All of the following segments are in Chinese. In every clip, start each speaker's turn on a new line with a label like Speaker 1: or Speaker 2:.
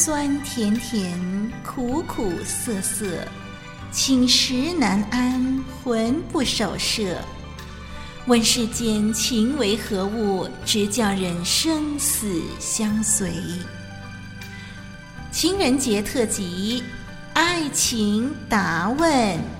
Speaker 1: 酸甜甜，苦苦涩涩，寝食难安，魂不守舍。问世间情为何物，直叫人生死相随。情人节特辑，爱情答问。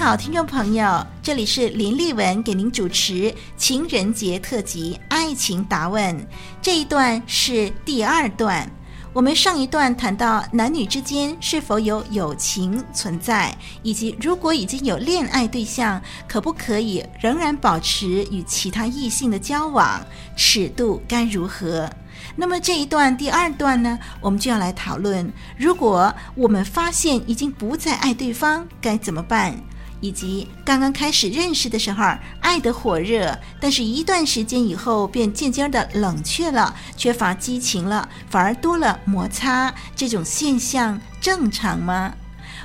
Speaker 1: 好，听众朋友，这里是林丽文给您主持情人节特辑《爱情答问》这一段是第二段。我们上一段谈到男女之间是否有友情存在，以及如果已经有恋爱对象，可不可以仍然保持与其他异性的交往，尺度该如何？那么这一段第二段呢，我们就要来讨论，如果我们发现已经不再爱对方，该怎么办？以及刚刚开始认识的时候，爱得火热，但是一段时间以后便渐渐的冷却了，缺乏激情了，反而多了摩擦，这种现象正常吗？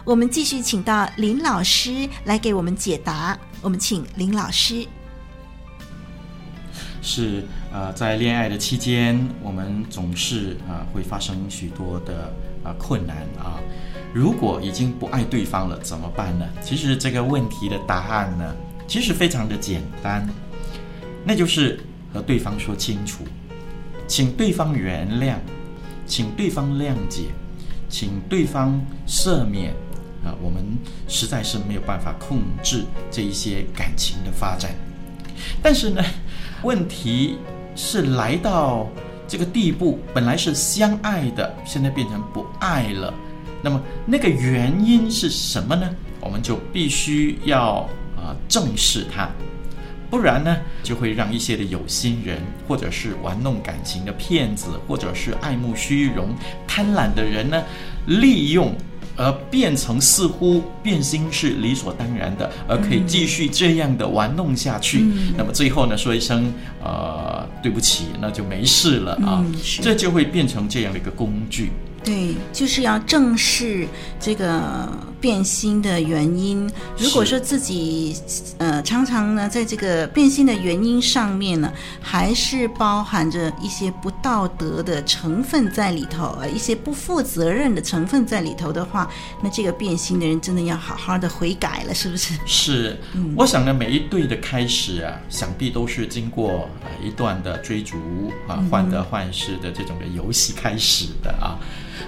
Speaker 1: 我们继续请到林老师来给我们解答。我们请林老师。
Speaker 2: 是呃，在恋爱的期间，我们总是啊、会发生许多的啊、困难啊。如果已经不爱对方了，怎么办呢？其实这个问题的答案呢，其实非常的简单，那就是和对方说清楚，请对方原谅，请对方谅解，请对方赦免啊，我们实在是没有办法控制这一些感情的发展。但是呢，问题是来到这个地步，本来是相爱的，现在变成不爱了。那么那个原因是什么呢？我们就必须要啊、呃、正视它，不然呢就会让一些的有心人，或者是玩弄感情的骗子，或者是爱慕虚荣、贪婪的人呢，利用而变成似乎变心是理所当然的，而可以继续这样的玩弄下去。嗯、那么最后呢说一声呃对不起，那就没事了啊，嗯、这就会变成这样的一个工具。
Speaker 1: 对，就是要正视这个变心的原因。如果说自己呃常常呢，在这个变心的原因上面呢，还是包含着一些不道德的成分在里头，一些不负责任的成分在里头的话，那这个变心的人真的要好好的悔改了，是不是？
Speaker 2: 是，我想呢，每一对的开始啊，想必都是经过呃一段的追逐啊，患得患失的这种的游戏开始的啊。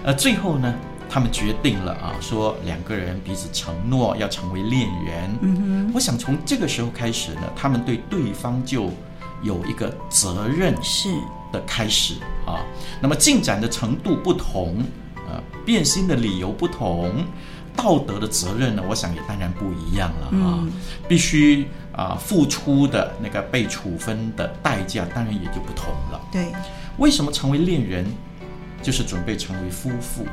Speaker 2: 呃，最后呢，他们决定了啊，说两个人彼此承诺要成为恋人。嗯哼，我想从这个时候开始呢，他们对对方就有一个责任是的开始啊。那么进展的程度不同，呃，变心的理由不同，道德的责任呢，我想也当然不一样了啊。嗯、必须啊付出的那个被处分的代价，当然也就不同了。
Speaker 1: 对，
Speaker 2: 为什么成为恋人？就是准备成为夫妇，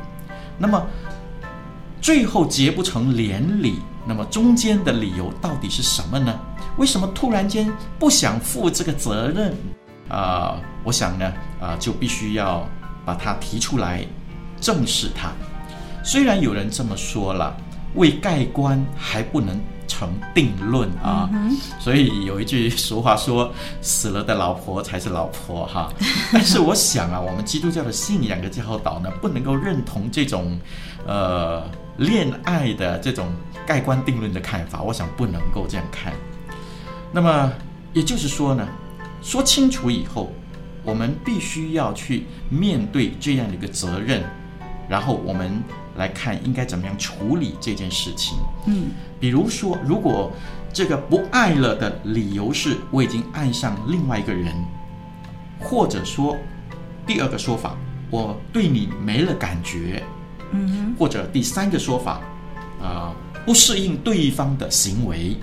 Speaker 2: 那么最后结不成连理，那么中间的理由到底是什么呢？为什么突然间不想负这个责任？啊、我想呢，啊、就必须要把它提出来，正视它。虽然有人这么说了，未盖棺还不能成定论啊，所以有一句俗话说：“死了的老婆才是老婆。”哈，但是我想啊，我们基督教的信仰的教导呢，不能够认同这种呃恋爱的这种盖棺定论的看法。我想不能够这样看。那么也就是说呢，说清楚以后，我们必须要去面对这样的一个责任，然后我们。来看应该怎么样处理这件事情。嗯，比如说，如果这个不爱了的理由是我已经爱上另外一个人，或者说第二个说法，我对你没了感觉，嗯，或者第三个说法，啊、呃，不适应对方的行为，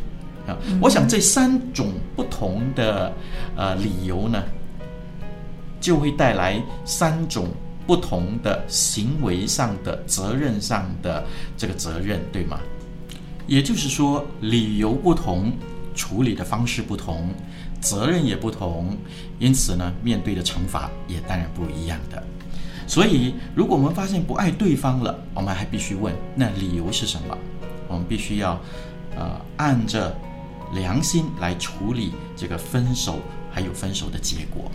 Speaker 2: 啊，我想这三种不同的呃理由呢，就会带来三种。不同的行为上的责任上的这个责任，对吗？也就是说，理由不同，处理的方式不同，责任也不同，因此呢，面对的惩罚也当然不一样的。所以，如果我们发现不爱对方了，我们还必须问，那理由是什么？我们必须要，呃，按着良心来处理这个分手，还有分手的结果。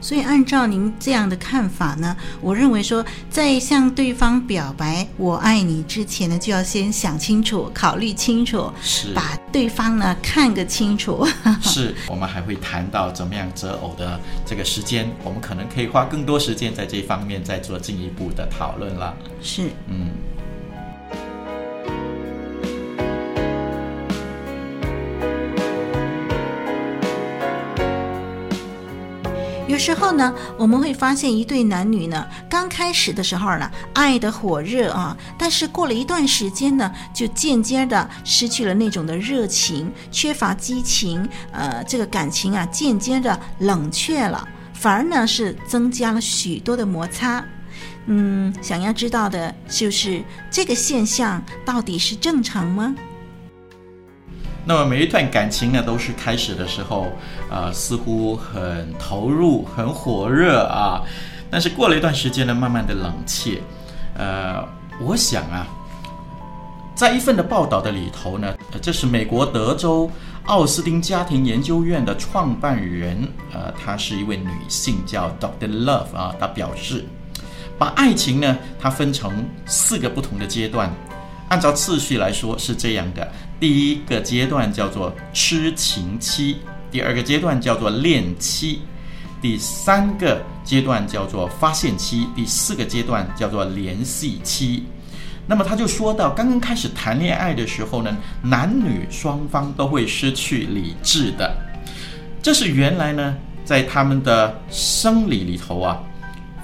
Speaker 1: 所以，按照您这样的看法呢，我认为说，在向对方表白“我爱你”之前呢，就要先想清楚、考虑清楚，
Speaker 2: 是
Speaker 1: 把对方呢看个清楚。
Speaker 2: 是我们还会谈到怎么样择偶的这个时间，我们可能可以花更多时间在这方面再做进一步的讨论了。
Speaker 1: 是，
Speaker 2: 嗯。
Speaker 1: 有时候呢，我们会发现一对男女呢，刚开始的时候呢，爱得火热啊，但是过了一段时间呢，就渐渐的失去了那种的热情，缺乏激情，呃，这个感情啊，渐渐的冷却了，反而呢是增加了许多的摩擦。嗯，想要知道的就是这个现象到底是正常吗？
Speaker 2: 那么每一段感情呢，都是开始的时候，呃，似乎很投入、很火热啊，但是过了一段时间呢，慢慢的冷却。呃，我想啊，在一份的报道的里头呢，这是美国德州奥斯汀家庭研究院的创办人，呃，她是一位女性，叫 Doctor Love 啊，她表示，把爱情呢，它分成四个不同的阶段。按照次序来说是这样的：第一个阶段叫做痴情期，第二个阶段叫做恋期，第三个阶段叫做发现期，第四个阶段叫做联系期。那么他就说到，刚刚开始谈恋爱的时候呢，男女双方都会失去理智的，这是原来呢在他们的生理里头啊，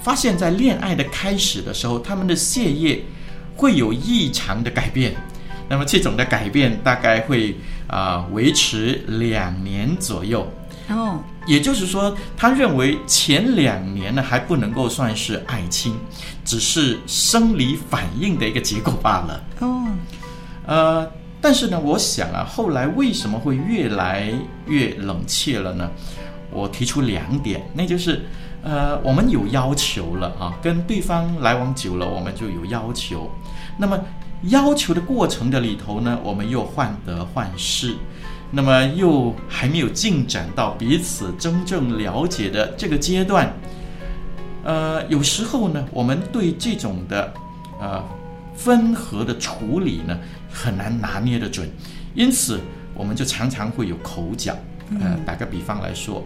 Speaker 2: 发现在恋爱的开始的时候，他们的血液。会有异常的改变，那么这种的改变大概会啊、呃、维持两年左右
Speaker 1: 哦，
Speaker 2: 也就是说，他认为前两年呢还不能够算是爱情，只是生理反应的一个结果罢了
Speaker 1: 哦，
Speaker 2: 呃，但是呢，我想啊，后来为什么会越来越冷却了呢？我提出两点，那就是。呃，我们有要求了啊，跟对方来往久了，我们就有要求。那么要求的过程的里头呢，我们又患得患失，那么又还没有进展到彼此真正了解的这个阶段。呃，有时候呢，我们对这种的呃分合的处理呢，很难拿捏得准，因此我们就常常会有口角。呃，打个比方来说。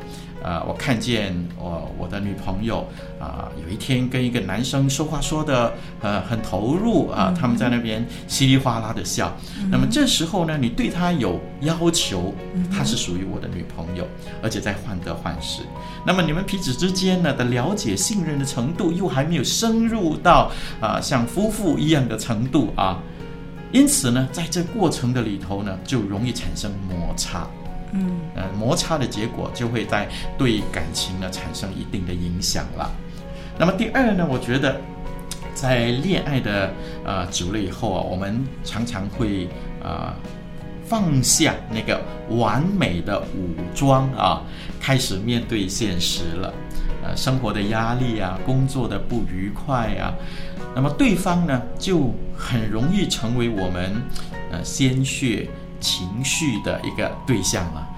Speaker 2: 啊、呃，我看见我我的女朋友啊、呃，有一天跟一个男生说话说的呃很投入啊，他们在那边稀里哗啦的笑。嗯、那么这时候呢，你对她有要求，她是属于我的女朋友，而且在患得患失。那么你们彼此之间呢的了解、信任的程度又还没有深入到啊、呃、像夫妇一样的程度啊，因此呢，在这过程的里头呢，就容易产生摩擦。
Speaker 1: 嗯，
Speaker 2: 呃，摩擦的结果就会在对感情呢产生一定的影响了。那么第二呢，我觉得在恋爱的呃久了以后啊，我们常常会啊、呃、放下那个完美的武装啊，开始面对现实了。呃，生活的压力啊，工作的不愉快啊，那么对方呢就很容易成为我们呃鲜血。情绪的一个对象了，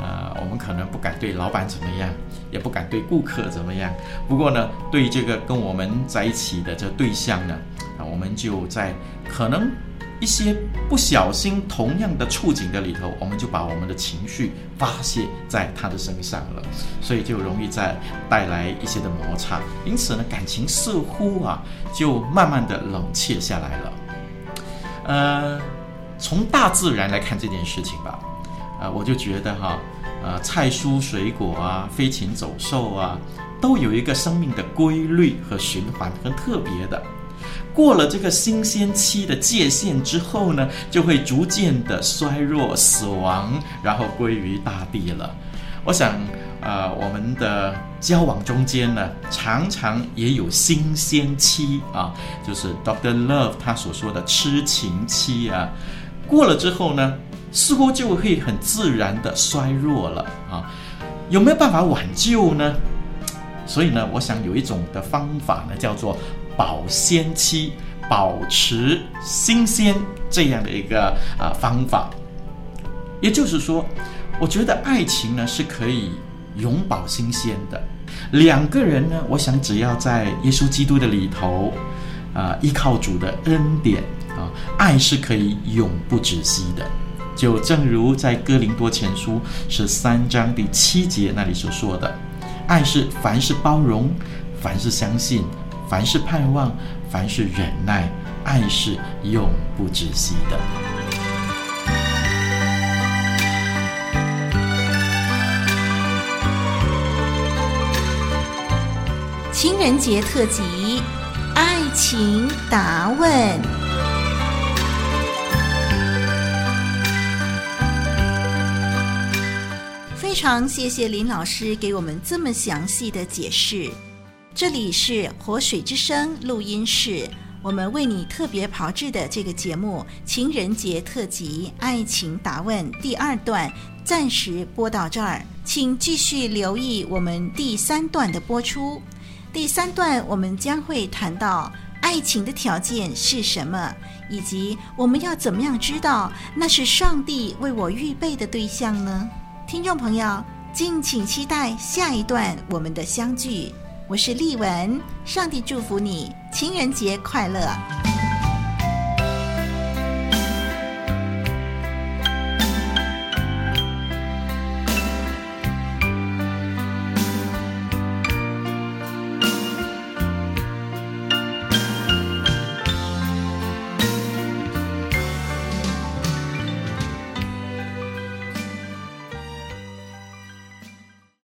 Speaker 2: 呃，我们可能不敢对老板怎么样，也不敢对顾客怎么样。不过呢，对这个跟我们在一起的这对象呢，啊，我们就在可能一些不小心同样的处境的里头，我们就把我们的情绪发泄在他的身上了，所以就容易再带来一些的摩擦。因此呢，感情似乎啊，就慢慢的冷却下来了，呃。从大自然来看这件事情吧，啊、我就觉得哈，呃，菜蔬水果啊，飞禽走兽啊，都有一个生命的规律和循环，很特别的。过了这个新鲜期的界限之后呢，就会逐渐的衰弱、死亡，然后归于大地了。我想，呃，我们的交往中间呢，常常也有新鲜期啊，就是 Doctor Love 他所说的痴情期啊。过了之后呢，似乎就会很自然的衰弱了啊，有没有办法挽救呢？所以呢，我想有一种的方法呢，叫做保鲜期，保持新鲜这样的一个啊、方法。也就是说，我觉得爱情呢是可以永葆新鲜的。两个人呢，我想只要在耶稣基督的里头，啊、依靠主的恩典，爱是可以永不止息的。就正如在哥林多前书十三章第七节那里所说的，爱是凡事包容，凡事相信，凡事盼望，凡事忍耐，爱是永不止息的。
Speaker 1: 情人节特辑，爱情答问。常谢谢林老师给我们这么详细的解释。这里是活水之声录音室，我们为你特别炮制的这个节目《情人节特辑·爱情答问》第二段暂时播到这儿，请继续留意我们第三段的播出。第三段我们将会谈到爱情的条件是什么，以及我们要怎么样知道那是上帝为我预备的对象呢？听众朋友，敬请期待下一段我们的相聚。我是丽文，上帝祝福你，情人节快乐。